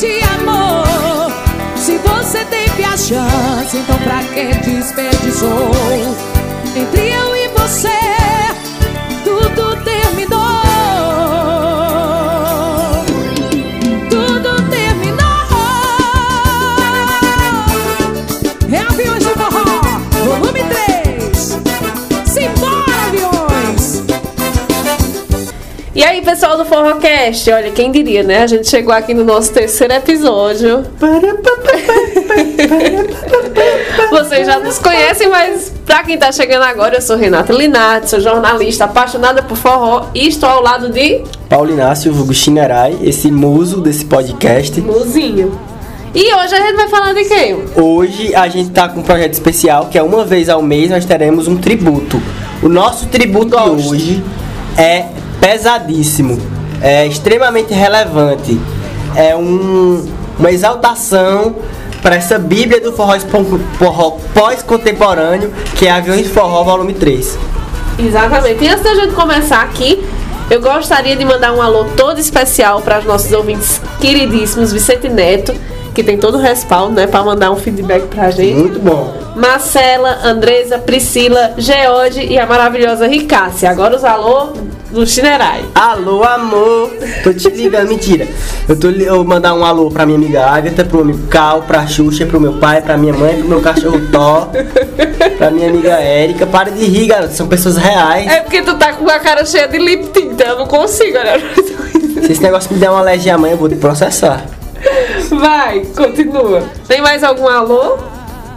de amor. Se você teve a chance, então pra que desperdiçou? Entre eu e você, E aí, pessoal do Forrocast, olha, quem diria, né? A gente chegou aqui no nosso terceiro episódio. Vocês já nos conhecem, mas pra quem tá chegando agora, eu sou Renata Linardi, sou jornalista apaixonada por forró e estou ao lado de Paulo Inácio, vulgo Xingarai, esse muso desse podcast. Muzinho. E hoje a gente vai falar de quem? Hoje a gente tá com um projeto especial que é uma vez ao mês nós teremos um tributo. O nosso tributo Gosto. de hoje é pesadíssimo, é extremamente relevante, é um- uma exaltação para essa Bíblia do forró, forró pós-contemporâneo que é Aviões Forró Volume 3. Exatamente. E antes da gente começar aqui, eu gostaria de mandar um alô todo especial para os nossos ouvintes queridíssimos, Vicente Neto, que tem todo o respaldo, né, para mandar um feedback pra gente. Muito bom. Marcela, Andresa, Priscila, Geode e a maravilhosa Ricássia. Agora os alô do Chinerai. Alô, amor! Tô te ligando, mentira. Eu tô eu vou mandar um alô pra minha amiga Agatha, pro meu amigo Cal, pra Xuxa, pro meu pai, pra minha mãe, pro meu cachorro Thó, pra minha amiga Érica. Para de rir, garoto, são pessoas reais. É porque tu tá com a cara cheia de lip tint, eu não consigo, né? Se esse negócio me der uma alergia amanhã, eu vou te processar. Vai, continua. Tem mais algum alô?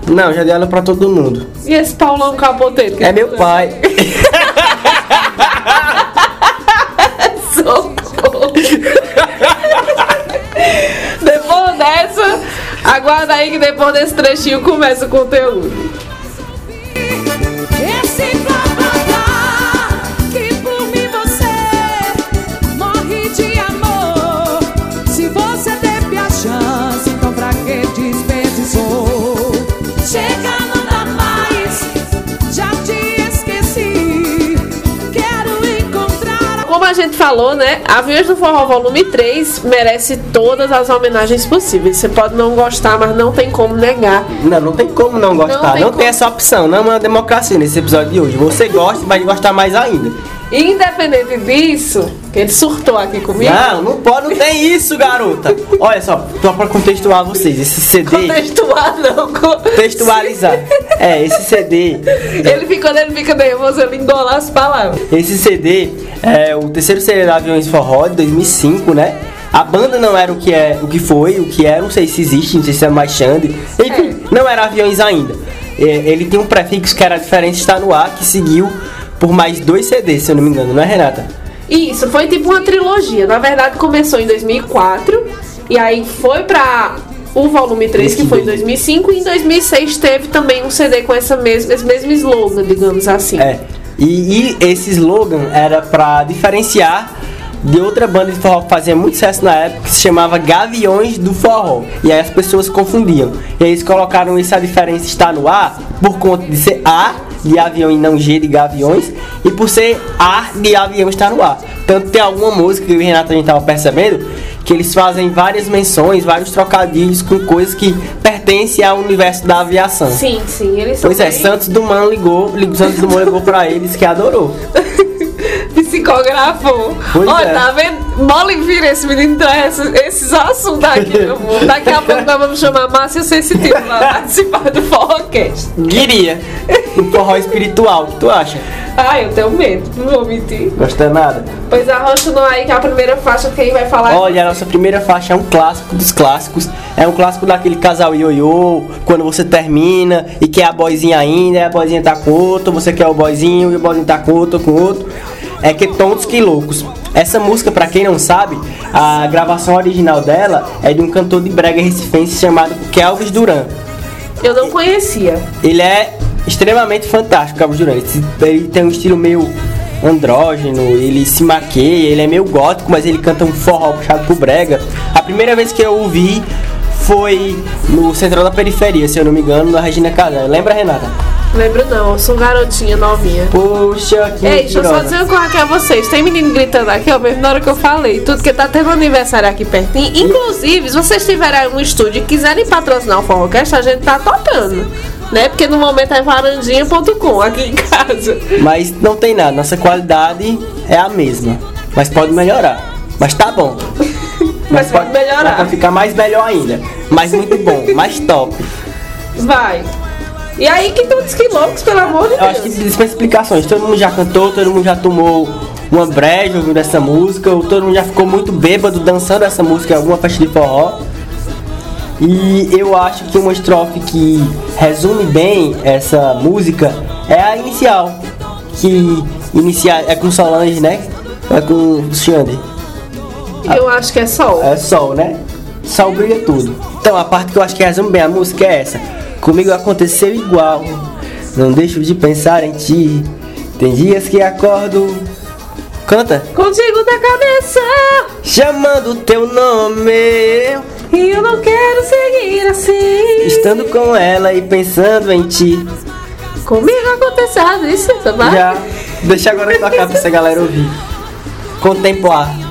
Não, já dei alô pra todo mundo. E esse Paulão Capoteiro? É meu conhece? pai. Socorro. depois dessa, aguarda aí que depois desse trechinho começa o conteúdo. A gente falou, né? Aviões do Forró Volume 3 merece todas as homenagens possíveis. Você pode não gostar, mas não tem como negar. Não, não tem como não gostar. Não Não tem tem, como. essa opção. Não é uma democracia nesse episódio de hoje. Você gosta e vai gostar mais ainda. Independente disso, que ele surtou aqui comigo. Não, não pode, não tem isso, garota. Olha só, só pra contextuar vocês, esse CD. Contextuar não. co- Textualizar. É, esse CD. Ele fica, quando ele fica nervoso, ele engola as palavras. Esse CD é o terceiro CD da Aviões Forró de 2005, né? A banda não era o que é, o que foi, o que é, não sei se existe, não sei se é mais Xande. Enfim, não era Aviões ainda. É, ele tem um prefixo que era diferente está no ar, que seguiu por mais dois CDs, se eu não me engano, não é Renata? Isso, foi tipo uma trilogia. Na verdade, começou em 2004 e aí foi pra o volume 3, que foi em 2005, e em 2006 teve também um CD com essa mesma, esse mesmo slogan, digamos assim. É. E, e esse slogan era pra diferenciar de outra banda de forró que fazia muito sucesso na época, que se chamava Gaviões do Forró. E aí as pessoas confundiam. E aí eles colocaram essa diferença está no ar por conta de ser A de avião e não G de gaviões, e por ser A de avião está no ar. Tanto tem alguma música que o Renato a gente tava percebendo que eles fazem várias menções, vários trocadilhos com coisas que pertencem ao universo da aviação. Sim, sim, eles são Pois é, bem Santos Dumont ligou, ligou Santos Dumont ligou pra eles que adorou. psicografou. Pois Olha, é. tá vendo? Mole vira esse menino traz esses, esses assuntos aqui, meu amor. Daqui a pouco nós vamos chamar Márcia Sensitiva pra participar do Forrocast. Guiria, um forró espiritual, o que tu acha? Ai, eu tenho medo, não vou mentir. Gosta nada? Pois arrocha no aí que é a primeira faixa quem vai falar. Olha, a nossa primeira faixa é um clássico dos clássicos. É um clássico daquele casal ioiô, quando você termina e quer a boizinha ainda, a boizinha tá com outro, você quer o boizinho e o boizinho tá com outro, com outro. É que tontos que loucos. Essa música, pra quem não sabe, a gravação original dela é de um cantor de brega recifense chamado Kelvis Duran. Eu não conhecia. Ele é extremamente fantástico, Cabo Duran. Ele, tem um estilo meio andrógeno, ele se maqueia, ele é meio gótico, mas ele canta um forró puxado pro brega. A primeira vez que eu o vi foi no Central da Periferia, se eu não me engano, na Regina Casé. Lembra, Renata? Lembro não, eu sou garotinha novinha. Poxa, que Ei, deixa eu só dizer uma coisa aqui a vocês. Tem menino gritando aqui, ó, mesmo na hora que eu falei. Tudo que tá tendo aniversário aqui pertinho. Inclusive, se vocês tiverem um estúdio e quiserem patrocinar o Forrocast, a gente tá tocando. Né? Porque no momento é varandinha.com aqui em casa. Mas não tem nada, nossa qualidade é a mesma. Mas pode melhorar. Mas tá bom. Mas pode melhorar. Dá pra ficar mais melhor ainda. Mas muito bom, mais top. Vai. E aí que todos que loucos, pelo amor de Eu acho que Deus. dispensa explicações. Todo mundo já cantou, todo mundo já tomou uma breja ouvindo essa música, ou todo mundo já ficou muito bêbado dançando essa música em alguma festa de forró. E eu acho que uma estrofe que resume bem essa música é a inicial. Que inicia, é com Solange, né? É com Xande. Eu acho que é sol. É sol, né? Sol brilha tudo. Então a parte que eu acho que resume bem a música é essa. Comigo aconteceu igual. Não deixo de pensar em ti. Tem dias que acordo. Canta. Contigo na cabeça. Chamando teu nome. E eu não quero seguir assim. Estando com ela e pensando em ti. Comigo aconteceu isso, tá bom? Já. Deixa agora tocar pra essa galera ouvir. Contemplar.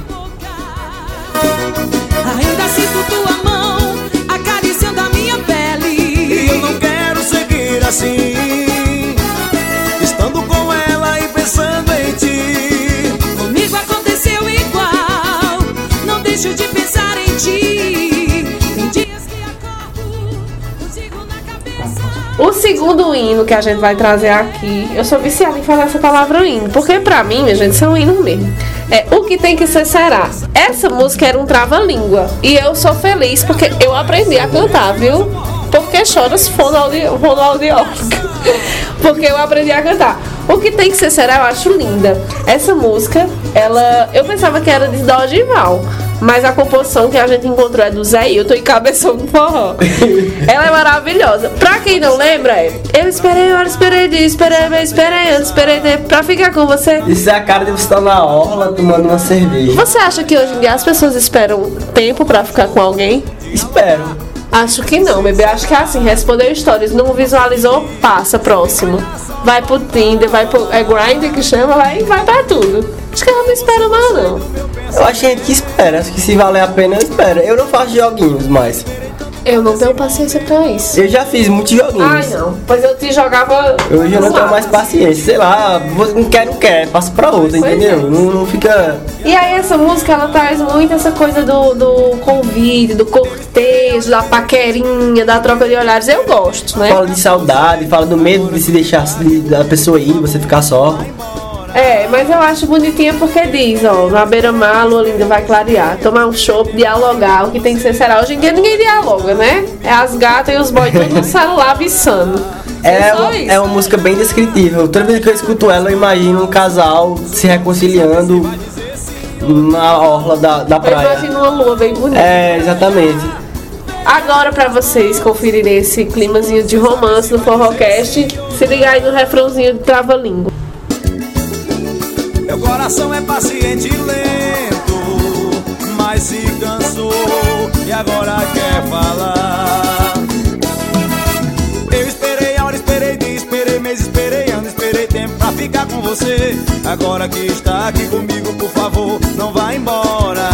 O segundo hino que a gente vai trazer aqui, eu sou viciada em falar essa palavra hino, porque pra mim, minha gente, são hino mesmo. É o que tem que ser será. Essa música era um trava-língua e eu sou feliz porque eu aprendi a cantar, viu? Porque choras fonoaudi- fonoaudióloga. Porque eu aprendi a cantar. O que tem que ser será, eu acho linda. Essa música, ela. Eu pensava que era de Dodival. Mas a composição que a gente encontrou é do Zé Hilton e Cabeção do Forró. Ela é maravilhosa. Pra quem não lembra, é Eu esperei hora, esperei dia, esperei mês, esperei ano, esperei tempo pra ficar com você. Isso é a cara de você estar na orla tomando uma cerveja. Você acha que hoje em dia as pessoas esperam tempo pra ficar com alguém? Espero. Acho que não, bebê. Acho que é assim, respondeu stories, não visualizou, passa, próximo. Vai pro Tinder, vai pro. É Grindr que chama, vai, vai pra tudo. Acho que ela não espera mais, não. Eu acho que espera. Acho que se valer a pena, eu espero. Eu não faço joguinhos mais. Eu não tenho paciência pra isso. Eu já fiz muitos joguinhos. Ai, não. Pois eu te jogava. Hoje eu não tenho mais paciência. Sei lá, você não quer, não quer. Passa pra outra, Pois entendeu? é. Não, não fica. E aí essa música ela traz muito essa coisa do, do convite, do cortejo, da paquerinha, da troca de olhares. Eu gosto, né? Fala de saudade, fala do medo de se deixar de- da pessoa ir, você ficar só. É, mas eu acho bonitinha porque diz, ó, na beira-mar a lua linda vai clarear. Tomar um chopp, dialogar, o que tem que ser será. Hoje em dia ninguém dialoga, né? É as gatas e os boys tudo no celular viçando. É, uma, é uma música bem descritível. Toda vez que eu escuto ela, eu imagino um casal se reconciliando na orla da, da Eu praia. imagino uma lua bem bonita. É, exatamente. Agora pra vocês conferirem esse climazinho de romance no Forrocast, se liga aí no refrãozinho de Trava-Língua. Meu coração é paciente e lento Mas se cansou e agora quer falar? Eu esperei hora, esperei dia, esperei mês, esperei ano Esperei tempo pra ficar com você. Agora que está aqui comigo, por favor, não vá embora.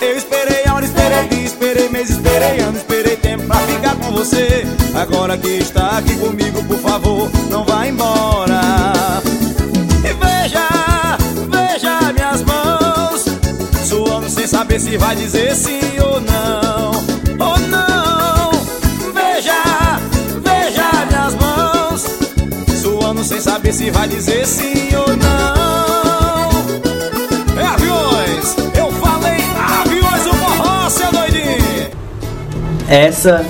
Eu esperei hora, esperei dia, esperei mês, esperei ano Esperei tempo pra ficar com você. Agora que está aqui comigo, por favor, não vá embora saber se vai dizer sim ou não. Ou não. Veja, veja minhas mãos. Suando sem saber se vai dizer sim ou não. É aviões, eu falei aviões o forró, seu doidinho. Essa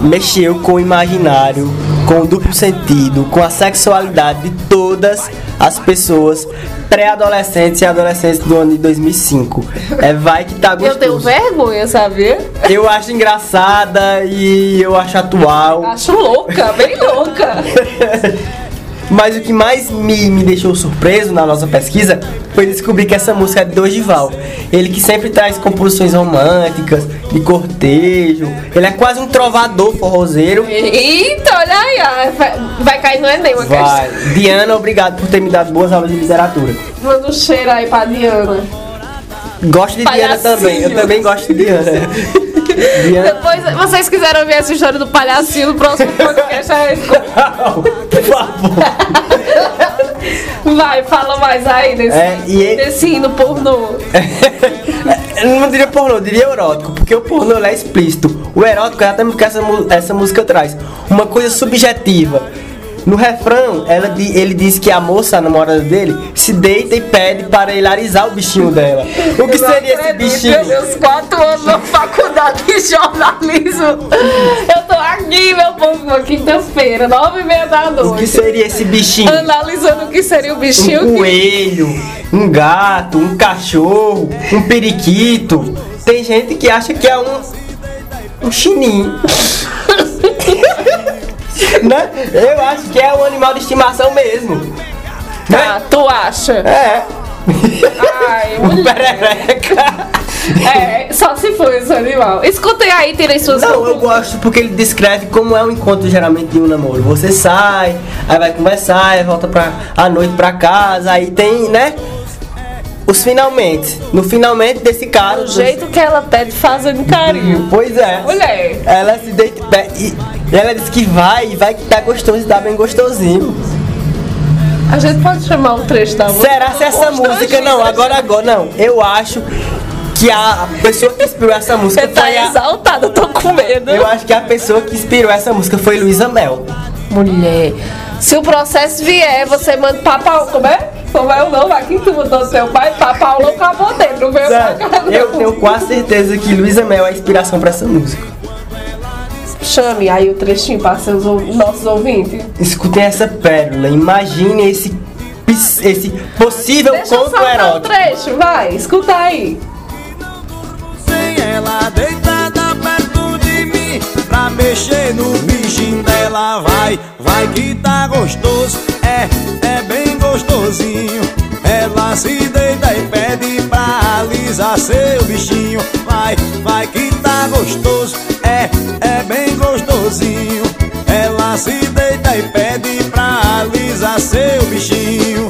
mexeu com o imaginário, com o duplo sentido, com a sexualidade de todas as pessoas pré-adolescentes e adolescentes do ano de 2005. É vai que tá Eu gostoso. tenho vergonha, sabia? Eu acho engraçada e eu acho atual. Acho louca, bem louca. Mas o que mais me, me deixou surpreso na nossa pesquisa foi descobrir que essa música é de Dorival. Ele que sempre traz composições românticas, de cortejo. Ele é quase um trovador forrozeiro. Eita, olha aí, ó, vai, cair no Enem, uma Vai. questão. Diana, obrigado por ter me dado boas aulas de literatura. Manda um cheiro aí pra Diana. Gosto de Diana também. Eu também gosto de Diana. Diana. Depois, vocês quiseram ver essa história do palhacinho no próximo podcast, aí Por favor. vai, fala mais aí desse, É, e ele- desse hino pornô. Eu não diria pornô, eu diria erótico, porque o pornô é explícito. O erótico é exatamente o que essa, essa música traz. Uma coisa subjetiva. No refrão, ela, ele diz que a moça, a namorada dele, se deita e pede para alisar o bichinho dela. O que seria esse bichinho? Meus quatro anos na faculdade de jornalismo. Eu tô aqui, meu povo, quinta-feira, nove e meia da O que noite. seria esse bichinho? Analisando o que seria o bichinho Um que coelho, um gato, um cachorro, um periquito. Tem gente que acha que é um. um chininho. né? Eu acho que é um animal de estimação mesmo. Tá, tu acha? É. Ai, perereca. É, só se for esse animal. Escutem aí, tirem suas Não, eu gosto porque ele descreve como é um encontro geralmente de um namoro. Você sai, aí vai conversar, aí volta pra, à noite pra casa, aí tem, né? Os finalmente. No finalmente desse cara. O jeito que ela pede fazendo carinho. Pois é. Mulher. Ela se deita e e ela diz que vai vai que tá gostoso e tá bem gostosinho. A gente pode chamar um trecho da música? Será se essa música não, agora agora não. Eu acho que a pessoa que inspirou essa música Você tá foi a, exaltada, eu tô com medo. Eu acho que a pessoa que inspirou essa música foi Luísa Mel. Mulher. Se o processo vier, você manda pra Paulo. Como é? Como é o nome aqui que tu mandou seu pai? Pra Paulo acabou dentro, não veio pra cá. Eu tenho quase certeza que Luísa Mel é a inspiração pra essa música. Chame aí o trechinho para seus nossos ouvintes. Escutem essa pérola, imagine esse esse possível Deixa eu conto o erótico. trecho, vai, escuta aí. Sem ela deitada perto de mim Pra mexer no bichinho dela Vai, vai que tá gostoso É, é bem gostosinho Ela se deita e pede pra alisar seu bichinho Vai, vai que tá gostoso gostosinho Ela se deita e pede pra alisar seu bichinho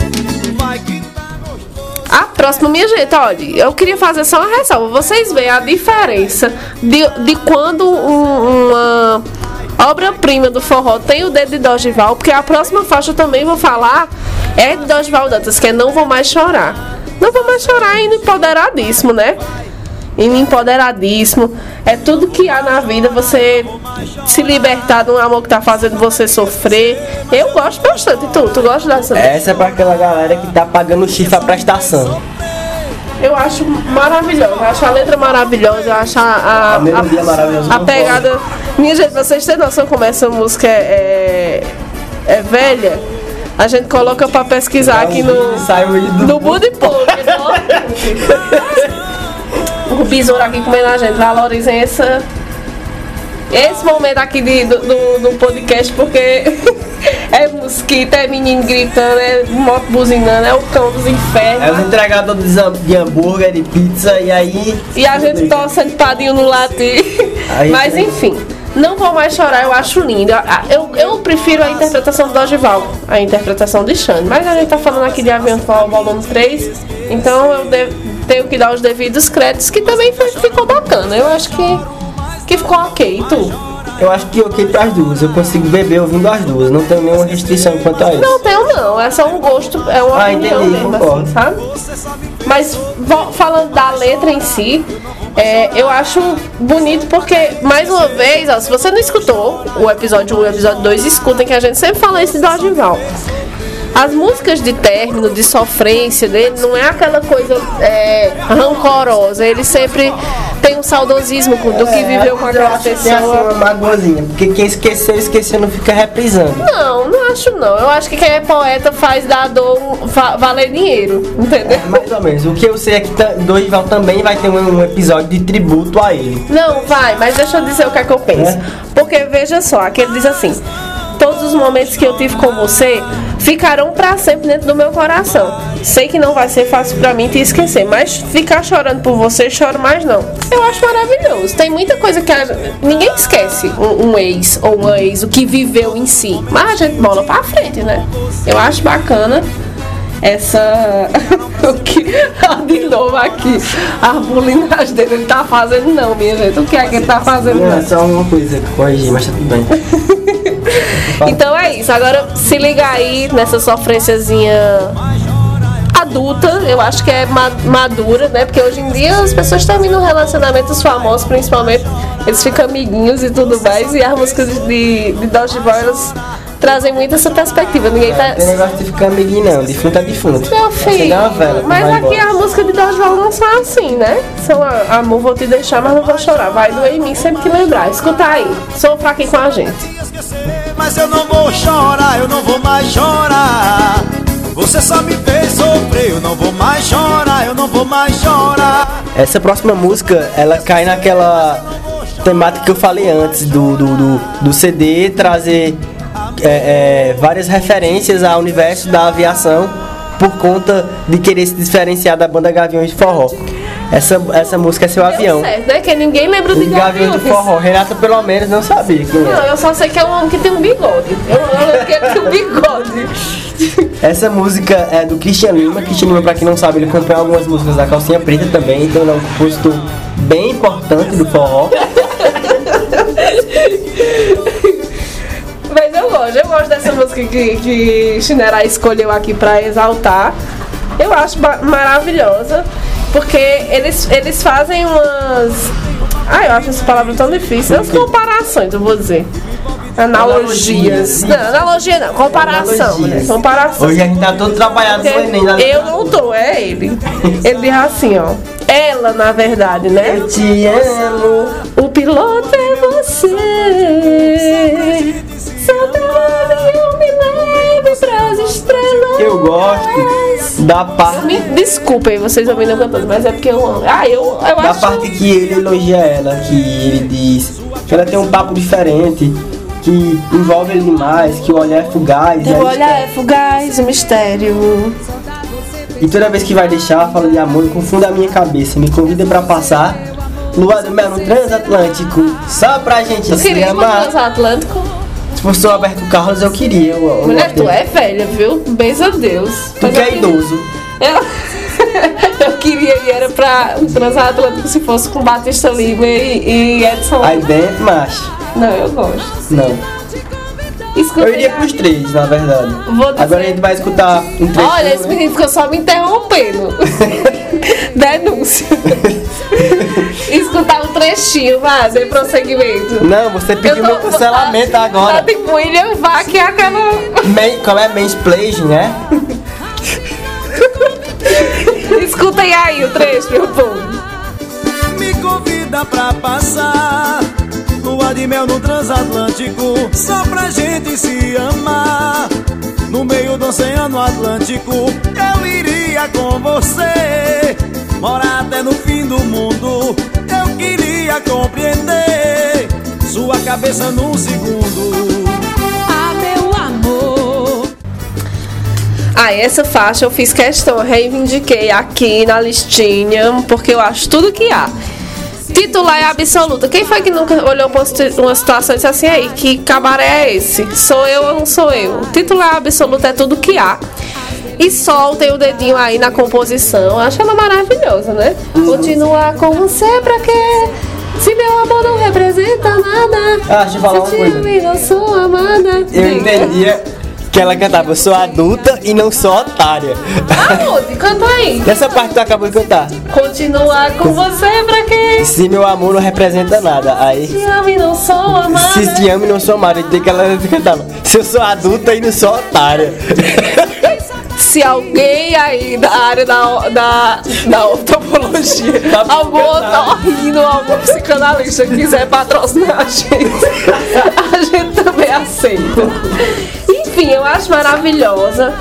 tá A próxima, minha gente, olha, eu queria fazer só uma ressalva. Vocês veem a diferença de, de quando um- uma obra-prima do forró tem o dedo de Dorival, porque a próxima faixa também vou falar é de Dorival Dantas, que é Não Vou Mais Chorar. Não Vou Mais Chorar ainda empoderadíssimo, né? Empoderadíssimo. É tudo que há na vida, você se libertar de um amor que tá fazendo você sofrer. Eu gosto bastante. Tu? Tu gosta dessa? Essa é pra aquela galera que tá pagando chifre à prestação. Eu acho maravilhoso, eu acho a letra maravilhosa, eu acho a, a, A a concordo. pegada. Minha gente, vocês têm noção como essa música é, é, é velha? A gente coloca pra pesquisar aqui no, no Buddy O besouro aqui comendo a gente, valorizem essa, esse momento aqui de, do, do, do podcast, porque é mosquito, é menino gritando, é moto buzinando, é o cão dos infernos. É os entregadores de hambúrguer, de pizza, e aí. E a gente torcendo padinho no latim. Aí Mas tem- enfim, não vou mais chorar, eu acho lindo. Eu, eu prefiro a interpretação do Dorival, a interpretação de Xande. Mas a gente tá falando aqui de Avião Fall volume 3, então eu de- tenho que dar os devidos créditos, que também foi- ficou bacana. Eu acho que, que ficou ok. E tu? Eu acho que ok pras duas. Eu consigo beber ouvindo as duas. Não tenho nenhuma restrição quanto a isso. Não tenho não, é só um gosto, é uma Ah, opinião entendi, mesmo, concordo. assim, sabe? Mas falando da letra em si, é, eu acho bonito porque, mais uma vez, ó, se você não escutou o episódio 1 e o episódio 2, escutem que a gente sempre fala esse do Dorival. As músicas de término, de sofrência dele, não é aquela coisa é, rancorosa. Ele sempre tem um saudosismo do que viveu com aquela assim pessoa. uma magoazinha. Porque quem esqueceu, esqueceu, não fica reprisando. Não, não acho não. Eu acho que quem é poeta faz da dor va- valer dinheiro, entendeu? Mais ou menos. O que eu sei é que Dorival também vai ter um, um episódio de tributo a ele. Não, vai, mas deixa eu dizer o que é que eu penso. É? Porque veja só, aqui ele diz assim: todos os momentos que eu tive com você ficarão pra sempre dentro do meu coração. Sei que não vai ser fácil pra mim te esquecer, mas ficar chorando por você, choro mais não. Eu acho maravilhoso. Tem muita coisa que a- ninguém esquece um, um ex ou uma ex, o que viveu em si. Mas a gente bola pra frente, né? Eu acho bacana essa. o que. De novo aqui. A bulinagem dele, ele tá fazendo não, minha gente. O que é que ele tá fazendo Não, não? é só uma coisa que corrigir, mas tá tudo bem. Então é isso. Agora se liga aí nessa sofrênciazinha adulta, eu acho que é ma- madura, né? Porque hoje em dia as pessoas terminam relacionamentos famosos, principalmente, eles ficam amiguinhos e tudo mais, e as músicas de, de Dodge Boy, elas trazem muito essa perspectiva. Ninguém tá. Tem negócio de ficar amiguinho não, defunto é defunto. Meu filho, uma vela, mas aqui embora. a música de Dodgeball não são assim, né? São a- amor, vou te deixar, mas não vou chorar. Vai doer em mim sempre que lembrar. Escuta aí, sofra aqui com a gente. Mas eu não vou chorar, eu não vou mais chorar. Você só me fez sofrer, eu não vou mais chorar, eu não vou mais chorar. Essa próxima música, ela cai naquela temática que eu falei antes do, do, do, do CD trazer é, é, várias referências ao universo da aviação por conta de querer se diferenciar da banda Gaviões de Forró. Essa, essa música é seu avião. Certo, né? Que ninguém lembra de de Gaviões. Forró. Renata pelo menos não sabia quem Não, eu só sei que é um homem que tem um bigode. Eu, eu lembro que ele tem um bigode. Essa música é do Christian Lima. Christian Lima, pra quem não sabe, ele compõe algumas músicas da Calcinha Preta também, então ele é um compositor bem importante do forró. Mas eu gosto, eu gosto dessa música que, que Chinera escolheu aqui pra exaltar. Eu acho maravilhosa, porque eles, eles fazem umas. Ai, eu acho essa palavra tão difícil. As comparações, eu vou dizer. Analogias. Analogias, Não, analogia não, comparação. Analogias. Né? Comparação. Hoje a gente tá todo trabalhado no Enem. né? Eu não tô, é ele. Ele diz assim, ó. Ela, na verdade, né? Eu te amo. O piloto é você. Solta o avião, me leve pras estrelas. Eu gosto da parte, Me desculpem vocês ouvindo eu cantando, mas é porque eu amo. Ah, eu, eu da acho. parte que ele elogia ela, que ele diz que ela tem um papo diferente, que envolve ele demais, que o olhar é fugaz. e Teu aí olhar é fugaz, o mistério. E toda vez que vai deixar, fala de amor, confunde a minha cabeça. Me convida pra passar lua do mel no transatlântico, só pra gente Tu se pro amar. transatlântico? Se fosse o Alberto Carlos, eu queria. Eu, eu Mulher, tu é velha, viu? Beijo a Deus. Tu Mas que é idoso. Eu, eu queria ir, era pra um transatlântico se fosse com Batista Lima e, e Edson. Aí dentro, macho. Não, eu gosto. Não. Escuta Eu iria pros três, na verdade. Agora a gente vai escutar um trecho. Olha, esse menino ficou só me interrompendo. Denúncia. Escutar trechinho, vai, dê prosseguimento. Não, você pediu meu cancelamento Tá agora. tipo William Vac, é aquela. Man, como é mansplaining, né? Escutem aí o trecho, meu povo. Me convida pra passar Lua de mel no transatlântico Só pra gente se amar No meio do oceano Atlântico Eu iria com você Morar até no fim do mundo Eu queria compreender Sua cabeça num segundo Ah, meu amor. Ah, essa faixa eu fiz questão, eu reivindiquei aqui na listinha, porque eu acho tudo que há. Titular é absoluta. Quem foi que nunca olhou pra uma situ- uma situação e disse assim, aí, que cabaré é esse? Sou eu ou não sou eu? Titular absoluta é tudo que há. E soltem o dedinho aí na composição. Eu acho ela maravilhosa, né? Continuar com você pra quê? Se meu amor não representa nada. Ah, deixa eu falar uma Se te coisa. amo e não sou amada. Eu entendia que ela cantava, eu sou adulta e não sou otária. Aonde? Canta aí. Nessa parte que tu acabou de cantar. Continuar com você pra quê? Se meu amor não representa nada. Aí. Te amo e não sou amada. Se te amo e não sou amada, tem que ela cantava. Se eu sou adulta e não sou otária. Se alguém aí da área da, da, da odontologia, Tá algum otorrino, algum psicanalista quiser patrocinar a gente, a gente também aceita. Enfim, eu acho maravilhosa.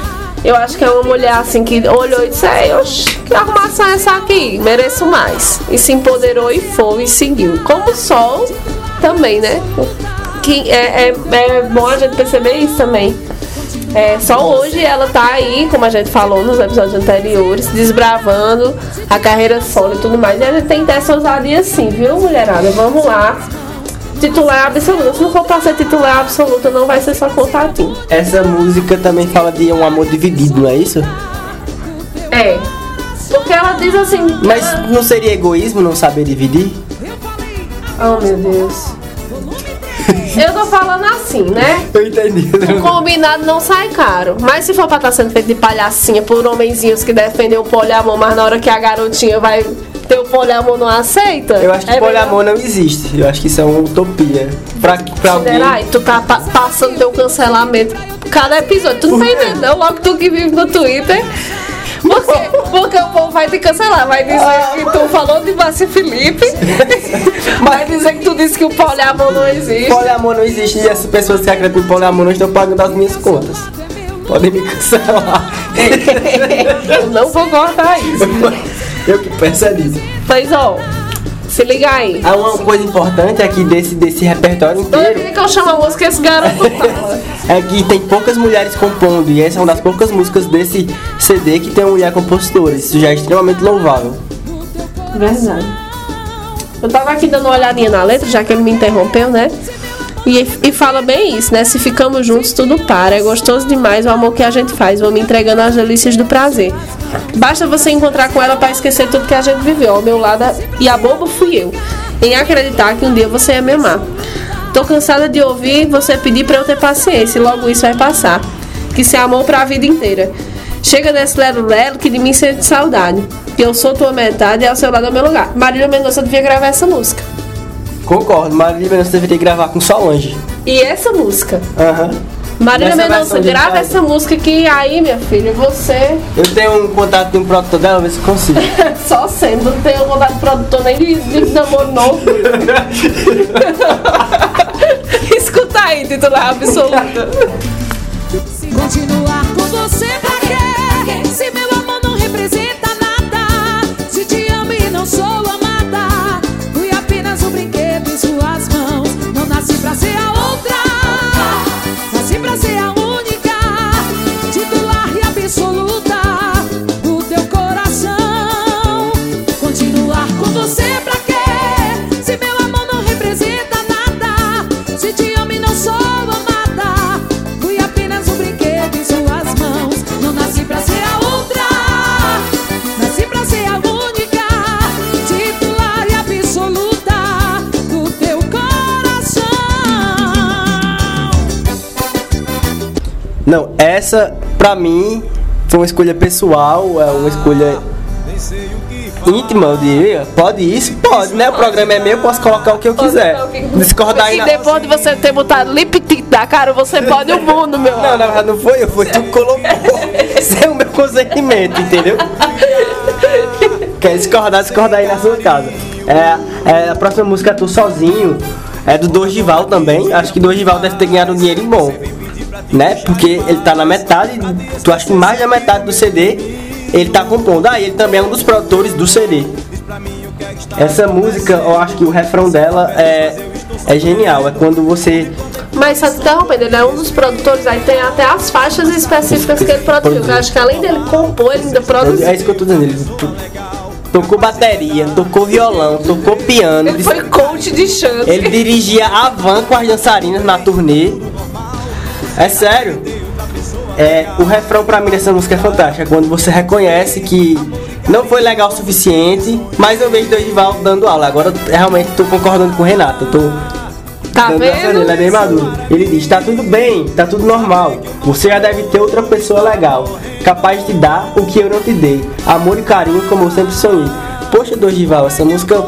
Eu acho que é uma mulher assim que olhou e disse, "Ei, oxe, que arrumação é essa aqui? Mereço mais. E se empoderou e foi e seguiu. Como o sol também, né? que é, é, é bom a gente perceber isso também. É, só hoje ela tá aí, como a gente falou nos episódios anteriores, desbravando a carreira solo e tudo mais. E a gente tem que ter essa ousadia assim, viu, mulherada? Vamos lá. Titular absoluta. Se não for pra ser titular absoluta, não vai ser só contatinho. Essa música também fala de um amor dividido, não é isso? É. Porque ela diz assim. Mas não seria egoísmo não saber dividir? Oh meu Deus. Eu tô falando assim, né? Eu entendi. O combinado não sai caro. Mas se for pra estar sendo feito de palhacinha por homenzinhos que defendem o poliamor, mas na hora que a garotinha vai ter o poliamor não aceita? Eu acho que é poliamor não existe. Eu acho que isso é uma utopia. Pra, pra alguém. E tu tá pa- passando teu cancelamento cada episódio. Tu não tá entendendo, não? Logo tu que vive no Twitter. Porque, porque o povo vai te cancelar. Vai dizer que tu falou de Márcio Felipe. Vai dizer que tu disse que o poliamor não existe. Poliamor não existe e essas pessoas que acreditam em poliamor não estão pagando as minhas contas. Podem me cancelar. Eu não vou cortar isso. Eu que penso é disso. Pois ó, se liga aí. Há uma coisa importante aqui desse, desse repertório inteiro vida que eu chamo a música, esse garoto é que tem poucas mulheres compondo e essa é uma das poucas músicas desse CD que tem uma mulher compositora. Isso já é extremamente louvável. Verdade. Eu tava aqui dando uma olhadinha na letra, já que ele me interrompeu, né? E, e fala bem isso, né? Se ficamos juntos, tudo para. É gostoso demais o amor que a gente faz. Vou me entregando às delícias do prazer. Basta você encontrar com ela para esquecer tudo que a gente viveu. Ao meu lado, e a boba fui eu. Em acreditar que um dia você ia me amar. Tô cansada de ouvir você pedir pra eu ter paciência. E logo isso vai passar. Que se amou pra vida inteira. Chega desse lero-lero que de mim sente saudade. Que eu sou tua metade e ao seu lado é o meu lugar. Marília Mendonça devia gravar essa música. Concordo, Marília Mendonça deveria gravar com Solange. E essa música. Aham. Marília Nessa Mendonça, versão de grava faz. essa música que aí, minha filha, você Eu tenho um contato de um produtor dela, ver se consigo. só sendo, não tem vontade de produtor nem de, de namoro novo. Escuta aí, titular absoluta. Continuar com você pra quê? Se meu essa pra mim foi uma escolha pessoal, é uma escolha íntima, eu diria. Pode isso? Pode, né? O programa é meu, eu posso colocar o que eu quiser. Discordar E depois de você ter botado lip tint da cara, você pode o mundo, meu Não, na verdade não foi eu, foi tu que colocou. Sem o meu consentimento, entendeu? Quer discordar, discordar aí na sua casa. É, é, a próxima música é Tu Sozinho, é do Dorival também. Acho que Dorival deve ter ganhado um dinheirinho bom. Né? Porque ele tá na metade, tu acha que mais da metade do CD ele tá compondo. Ah, ele também é um dos produtores do CD. Essa música, eu acho que o refrão dela é, é genial. É quando você Mas só te interrompendo, ele é um dos produtores, aí tem até as faixas específicas que ele produziu. Eu acho que além dele compor, ele ainda produziu. É isso que eu tô dizendo. Ele to- tocou bateria, tocou violão, tocou piano. Ele foi coach de chante. ele dirigia a van com as dançarinas na turnê. É sério. É, o refrão pra mim dessa música é fantástico. É quando você reconhece que não foi legal o suficiente, mas eu vejo Dorival dando aula. Agora realmente tô concordando com o Renato. Eu tô Tá dando vendo? nele, é bem maduro. Ele diz, tá tudo bem, tá tudo normal. Você já deve ter outra pessoa legal, capaz de te dar o que eu não te dei. Amor e carinho como eu sempre sonhei. Poxa, Dorival, essa música.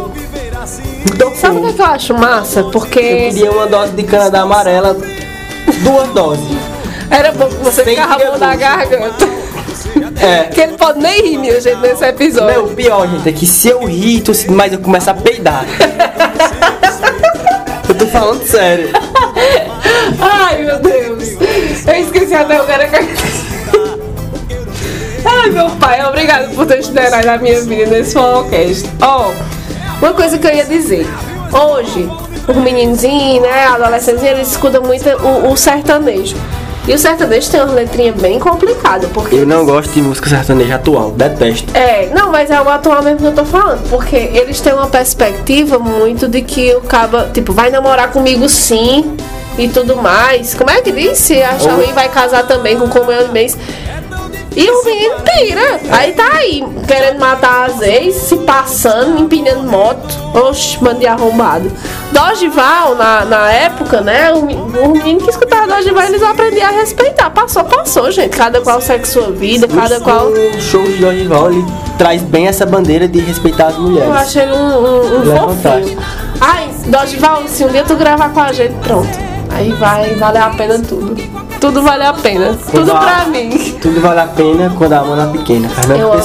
Sabe o que, é que eu acho massa? Eu Porque queria uma dose de cana amarela, duas doses. era bom que você Sem ficava bom na garganta. É. Que ele pode nem rir, minha gente, nesse episódio. Meu, o pior, gente, é que se eu rir, demais, eu começo a peidar. eu tô falando sério. Ai, meu Deus. Eu esqueci até o cara. Ai, meu pai, obrigado por ter estudado na minha vida nesse podcast. Ó, uma coisa que eu ia dizer. Hoje, os meninozinhos, né, adolescentes, eles escutam muito o, o sertanejo. E o sertanejo tem uma letrinha bem complicada, porque Eu não gosto de música sertaneja atual, detesto. é, não, mas é o atual mesmo que eu tô falando, porque eles têm uma perspectiva muito de que o caba, tipo, vai namorar comigo sim e tudo mais. Como é que diz? Se achar Ou- ruim, vai casar também com como eu mês. E o menino pira. Aí tá aí, querendo matar as ex, se passando, empinando moto. Oxe, mano de arrombado. Dodgeval, na, na época, né? O, o menino que escutava Dodgeval, eles aprendiam a respeitar. Passou, passou, gente. Cada qual segue sua vida, cada qual. O show de Dorival, ele traz bem essa bandeira de respeitar as mulheres. Eu achei ele um, um, um. Ai, Dodgeval, se um dia tu gravar com a gente, pronto. Aí vai valer a pena tudo. Tudo vale a pena. Tudo a- pra mim. Tudo vale a pena quando a mão é pequena. Fernando Eu amo.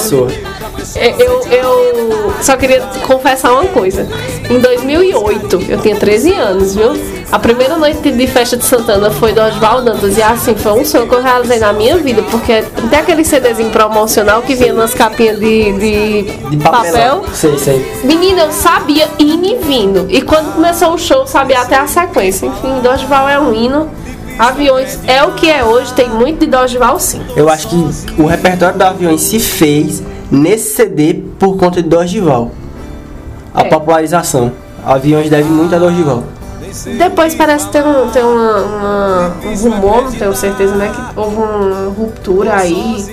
É, Eu, eu só queria confessar uma coisa. Em 2008, eu tinha 13 anos, viu? A primeira noite de festa de Santana foi do Oswaldo Dantas. E assim, foi um sonho que eu realizei na minha vida. Porque tem aquele CDzinho promocional que vinha nas capinhas de, de, De papel. Sei, sei. Menina, eu sabia indo e vindo. E quando começou o show, eu sabia até a sequência. Enfim, Dodgeval é um hino. Aviões é o que é hoje, tem muito de Dodgeval sim. Eu acho que o repertório do Aviões se fez nesse CD por conta de Dorival. A É. popularização. Aviões deve muito a Dorival. Depois parece ter um, ter uma, uma- um rumor, não tenho certeza, né? Que houve uma ruptura aí.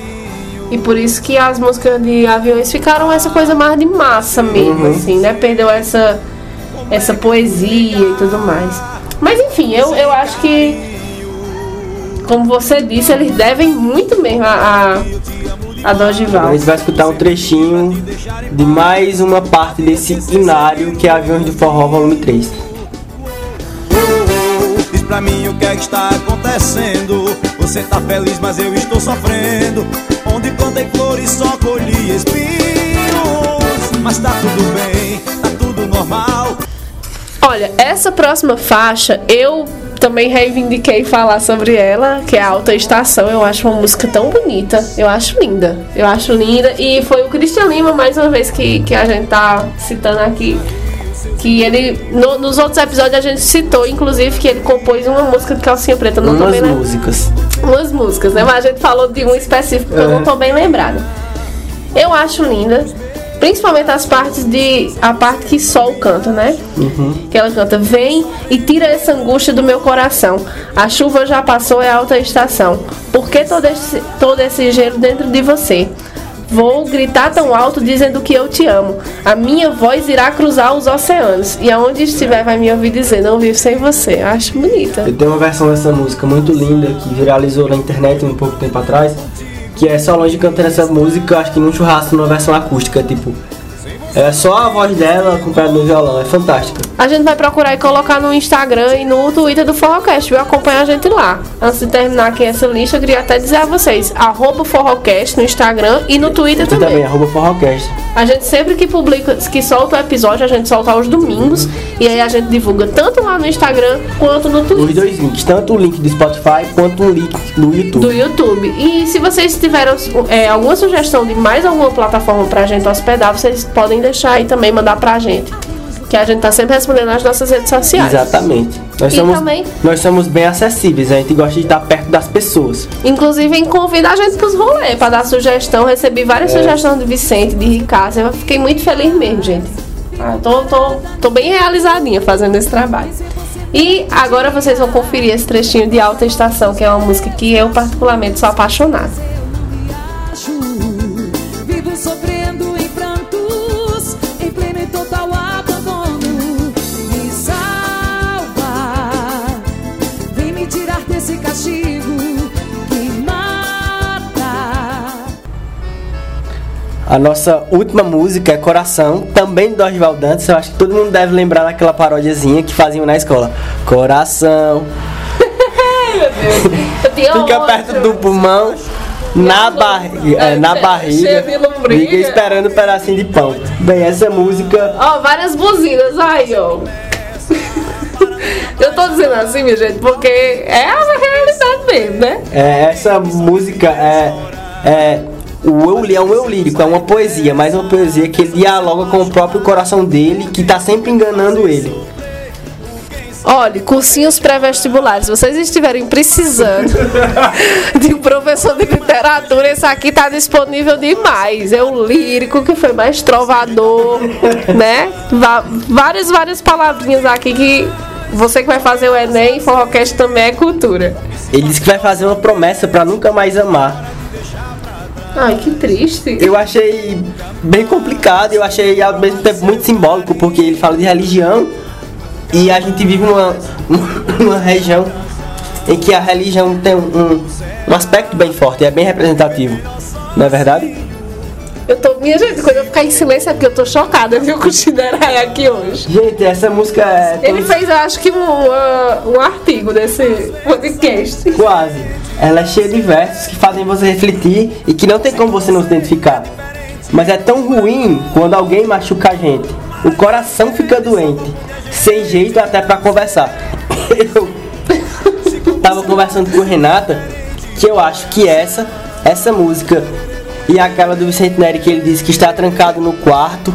E por isso que as músicas de aviões ficaram essa coisa mais de massa mesmo, Uhum. assim, né? Perdeu essa, essa poesia e tudo mais. Mas enfim, eu, eu acho que, como você disse, eles devem muito mesmo a, a, a Dodgeval. A gente vai escutar um trechinho de mais uma parte desse inário que é Aviões do Forró Volume 3. Diz pra mim o que é que está acontecendo Você tá feliz, mas eu estou sofrendo Onde plantei flores só colhi espinhos Mas tá tudo bem, tá tudo normal Olha, essa próxima faixa eu também reivindiquei falar sobre ela, que é a Alta Estação. Eu acho uma música tão bonita. Eu acho linda. Eu acho linda. E foi o Cristian Lima, mais uma vez, que, que a gente tá citando aqui. Que ele, no- nos outros episódios, a gente citou, inclusive, que ele compôs uma música de calcinha preta. Não Umas bem músicas. umas músicas, né? Mas a gente falou de um específico que eu não tô bem lembrada. Eu acho linda, principalmente as partes de. a parte que Sol canta, né? Que ela canta: Vem e tira essa angústia do meu coração. A chuva já passou, é alta estação. Por que todo esse, todo esse gelo dentro de você? Vou gritar tão alto dizendo que eu te amo. A minha voz irá cruzar os oceanos. E aonde estiver vai me ouvir dizer: Não vivo sem você. Eu acho bonita. Eu tenho uma versão dessa música muito linda que viralizou na internet um pouco tempo atrás, que é Solange cantando essa música, acho que num churrasco numa versão acústica, tipo. É só a voz dela acompanhada no violão, é fantástica. A gente vai procurar e colocar no Instagram e no Twitter do Forrocast, viu? Acompanha a gente lá. Antes de terminar aqui essa lista, eu queria até dizer a vocês, arroba Forrocast no Instagram e no Twitter também, também. arroba Forrocast. A gente sempre que publica, que solta o episódio, a gente solta aos domingos. E aí a gente divulga tanto lá no Instagram quanto no Os Twitter. dois links, tanto o link do Spotify quanto o link do YouTube. Do YouTube. E se vocês tiveram é, alguma sugestão de mais alguma plataforma pra gente hospedar, vocês podem deixar aí também, mandar pra gente. Que a gente tá sempre respondendo nas nossas redes sociais. Exatamente. Nós E somos, também- nós somos bem acessíveis, a gente gosta de estar perto das pessoas. Inclusive, convida a gente pros rolês pra dar sugestão. Recebi várias sugestões de Vicente, de Ricardo. Eu fiquei muito feliz mesmo, gente. Ah, tô, tô, tô bem realizadinha fazendo esse trabalho. E agora vocês vão conferir esse trechinho de Alta Estação, que é uma música que eu particularmente sou apaixonada. A nossa última música é Coração, também do Dorival Dantas. Eu acho que todo mundo deve lembrar daquela paródiazinha que faziam na escola. Coração, fica outro. perto do pulmão, na, barriga, é, na barriga, fica esperando um pedacinho de pão. Bem, essa música Ó, várias buzinas aí, ó. Eu tô dizendo assim, minha gente, porque é a realidade mesmo, né? É, essa música é, é o eu, é um eu lírico, é uma poesia, mas uma poesia que ele dialoga com o próprio coração dele, que tá sempre enganando ele. Olha, cursinhos pré-vestibulares, se vocês estiverem precisando de um professor de literatura, esse aqui tá disponível demais. É o lírico que foi mais trovador, né? Va- várias, várias palavrinhas aqui que você que vai fazer o Enem, Forrocast também é cultura. Ele disse que vai fazer uma promessa pra nunca mais amar. Ai, que triste. Eu achei bem complicado, eu achei ao mesmo tempo muito simbólico, porque ele fala de religião e a gente vive numa, numa região em que a religião tem um, um, aspecto bem forte, é bem representativo. Não é verdade? Eu tô, minha gente, quando eu ficar em silêncio é porque eu tô chocada, viu, com o Chinerai aqui hoje. Gente, essa música é Ele fez, eu acho que um, uh, um artigo desse podcast. quase. Ela é cheia de versos que fazem você refletir e que não tem como você não se identificar. Mas é tão ruim quando alguém machuca a gente. O coração fica doente, sem jeito até pra conversar. Eu tava conversando com Renata que eu acho que essa, essa música e aquela do Vicente Neri que ele disse que está trancado no quarto,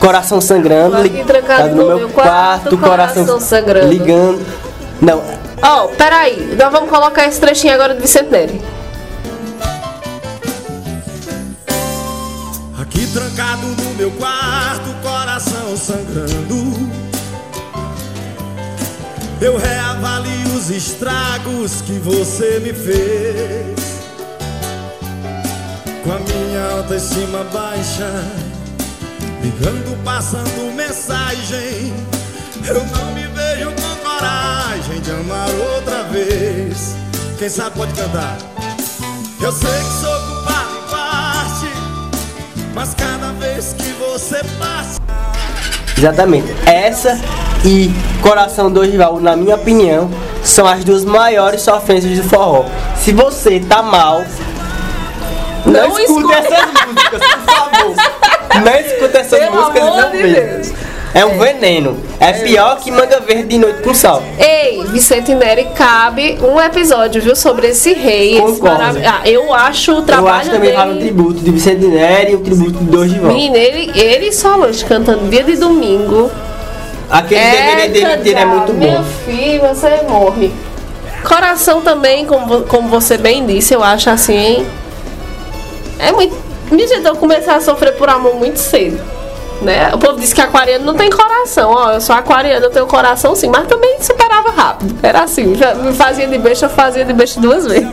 coração sangrando, Tô aqui li- trancado no meu quarto, coração sangrando. ligando. Não, Ó, peraí, nós vamos colocar esse trechinho agora do Vicente Neri. Aqui trancado no meu quarto, coração sangrando. Eu reavalio os estragos que você me fez. Com a minha autoestima baixa, ligando, passando mensagem. Eu não me vejo com coragem de amar outra vez. Quem sabe pode cantar. Eu sei que sou culpado em parte, mas cada vez que você passa. Exatamente. Essa e Coração do Rival, na minha opinião, são as duas maiores sofrências do forró. Se você tá mal, não, Não escute escute. essas músicas, por favor. Não escute essas Pelo músicas não de. Deus. É um veneno. É pior que manga verde de noite com sal. Ei, Vicente Neri, cabe um episódio, viu, sobre esse rei. Esse Concordo. marav- ah, eu acho o Eu trabalho acho também vale o dele... tributo de Vicente Neri e o tributo de Vão. Menino, ele, ele e Solange cantando dia de domingo. Aquele DVD dele inteiro é muito Meu bom. filho, você morre. Coração também, como, como você bem disse, eu acho assim. É muito. Me gente, eu comecei a sofrer por amor muito cedo. Né? O povo diz que aquariano não tem coração. Ó, eu sou aquariano, eu tenho coração sim, mas também superava rápido. Era assim, já me fazia de beijo, eu fazia de beijo duas vezes.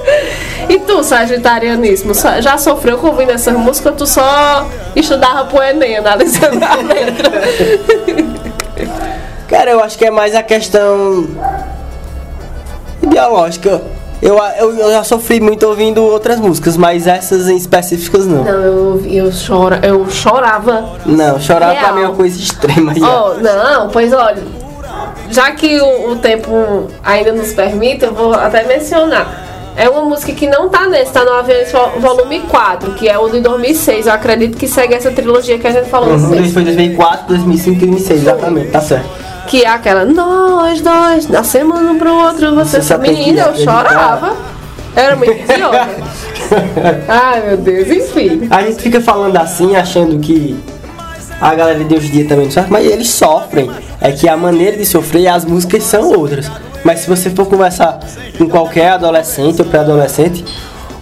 e tu, sagitarianismo, já sofreu com ouvindo essas músicas? Tu só estudava pro Enem, analisando a letra. Cara, eu acho que é mais a questão ideológica. Eu, eu, eu já sofri muito ouvindo outras músicas, mas essas em específicas não. Não, eu, eu, chora, eu chorava. Não, chorar pra Real. mim é uma coisa extrema. Oh, não, pois olha, já que o, o tempo ainda nos permite, eu vou até mencionar. É uma música que não tá nesse, tá no Aviões Vo- Volume 4, que é o de 2006. Eu acredito que segue essa trilogia que a gente falou Uhum, foi 2004, 2005 e 2006, exatamente, tá certo. Que é aquela, nós dois, nascemos um pro outro, você sabe. Menina, eu acreditar. chorava. Era muito idiota. Ai, meu Deus, enfim. A gente fica falando assim, achando que a galera de hoje em dia também não sofre, mas eles sofrem. É que a maneira de sofrer e as músicas são outras. Mas se você for conversar com qualquer adolescente ou pré-adolescente,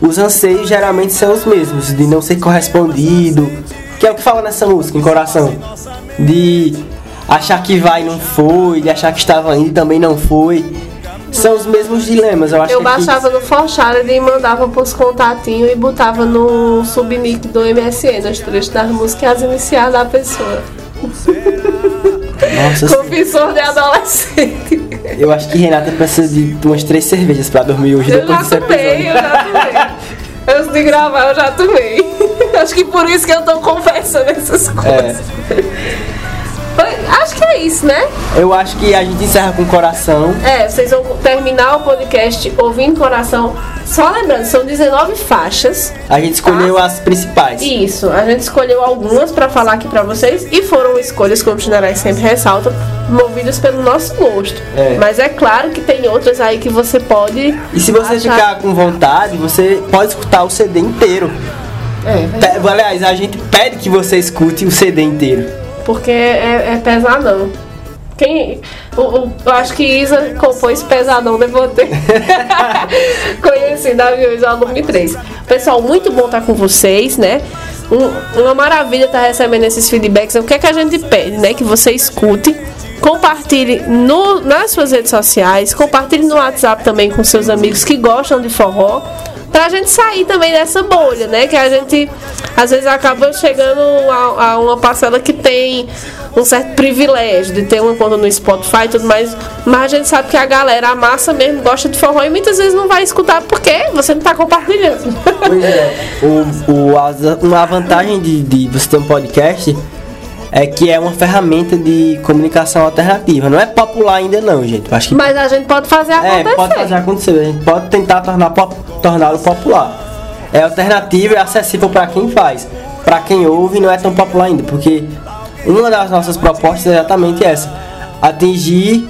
os anseios geralmente são os mesmos, de não ser correspondido, que é o que fala nessa música, em coração. De achar que vai e não foi, de achar que estava indo e também não foi. São os mesmos dilemas, eu acho Eu que aqui- baixava no Forchard e mandava pros contatinhos e botava no subnick do MSN os trechos das músicas e as iniciais da pessoa. Nossa, Confissor de adolescente. eu acho que Renata precisa de umas três cervejas pra dormir hoje Eu depois já desse tomei, eu já tomei. Antes de gravar, eu já tomei. Acho que por isso que eu tô confessando essas coisas. Foi- Acho que é isso, né? Eu acho que a gente encerra com coração. É, vocês vão terminar o podcast ouvindo coração. Só lembrando, são 19 faixas. A gente escolheu as principais. Isso, a gente escolheu algumas pra falar aqui pra vocês e foram escolhas, como o Generais sempre ressalta, movidas pelo nosso gosto. É. Mas é claro que tem outras aí que você pode. E se você achar- ficar com vontade, você pode escutar o CD inteiro. É, Pe- Aliás, a gente pede que você escute o CD inteiro. Porque é, é pesadão. Quem. O, o- eu acho que Isa compôs pesadão, devo ter conhecido aviões do Alume 3. Pessoal, muito bom estar com vocês, né? Um- uma maravilha estar recebendo esses feedbacks. O que é que a gente pede, né? Que você escute. Compartilhe no, nas suas redes sociais, compartilhe no WhatsApp também com seus amigos que gostam de forró, pra gente sair também dessa bolha, né? Que a gente às vezes acaba chegando a, a uma parcela que tem um certo privilégio de ter uma conta no Spotify e tudo mais, mas a gente sabe que a galera, a massa mesmo, gosta de forró e muitas vezes não vai escutar porque você não tá compartilhando. Pois é, o, o, as- uma vantagem de, de você ter um podcast é que é uma ferramenta de comunicação alternativa. Não é popular ainda não, gente. Eu acho que Mas a gente pode fazer é, acontecer. pode fazer acontecer. A gente pode tentar tornar pop- torná-lo popular. É alternativo e acessível para quem faz. Para quem ouve não é tão popular ainda, porque uma das nossas propostas é exatamente essa: atingir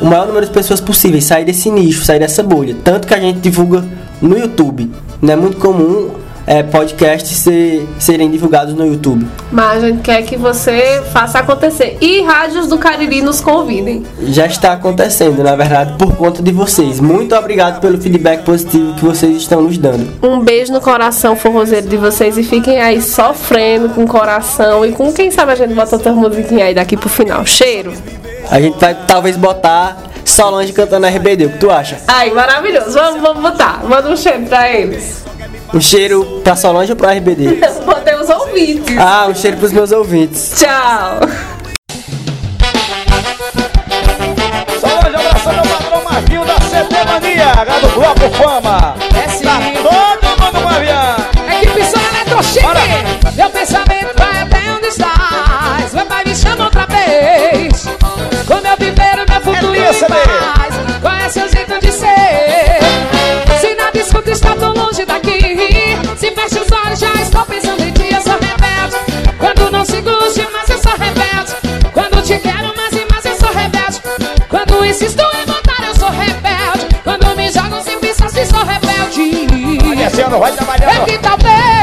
o maior número de pessoas possíveis, sair desse nicho, sair dessa bolha. Tanto que a gente divulga no YouTube. Não é muito comum é, podcasts ser- serem divulgados no YouTube. Mas a gente quer que você faça acontecer. E rádios do Cariri nos convidem. Já está acontecendo, na verdade, por conta de vocês. Muito obrigado pelo feedback positivo que vocês estão nos dando. Um beijo no coração forrozeiro de vocês e fiquem aí sofrendo com o coração. E com quem sabe a gente bota outra musiquinha aí daqui pro final. Cheiro. A gente vai talvez botar Solange cantando RBD, o que tu acha? Ai, maravilhoso. Vamos, vamos botar. Manda um cheiro pra eles. Um cheiro pra Solange ou pra RBD? Botei os ouvintes. Ah, um cheiro pros meus ouvintes. Tchau. Solange, abraço meu patrão Marquinho da CD Mania, lá do Bloco Fama. É sim. Tá todo mundo com avião. Equipe Som Eletrochique Meu pensamento vai até onde estás Meu pai me chama outra vez Com meu viver, o meu futuro É isso, em paz Qual é seu jeito de ser? Descendo, vai é trabalhando. que talvez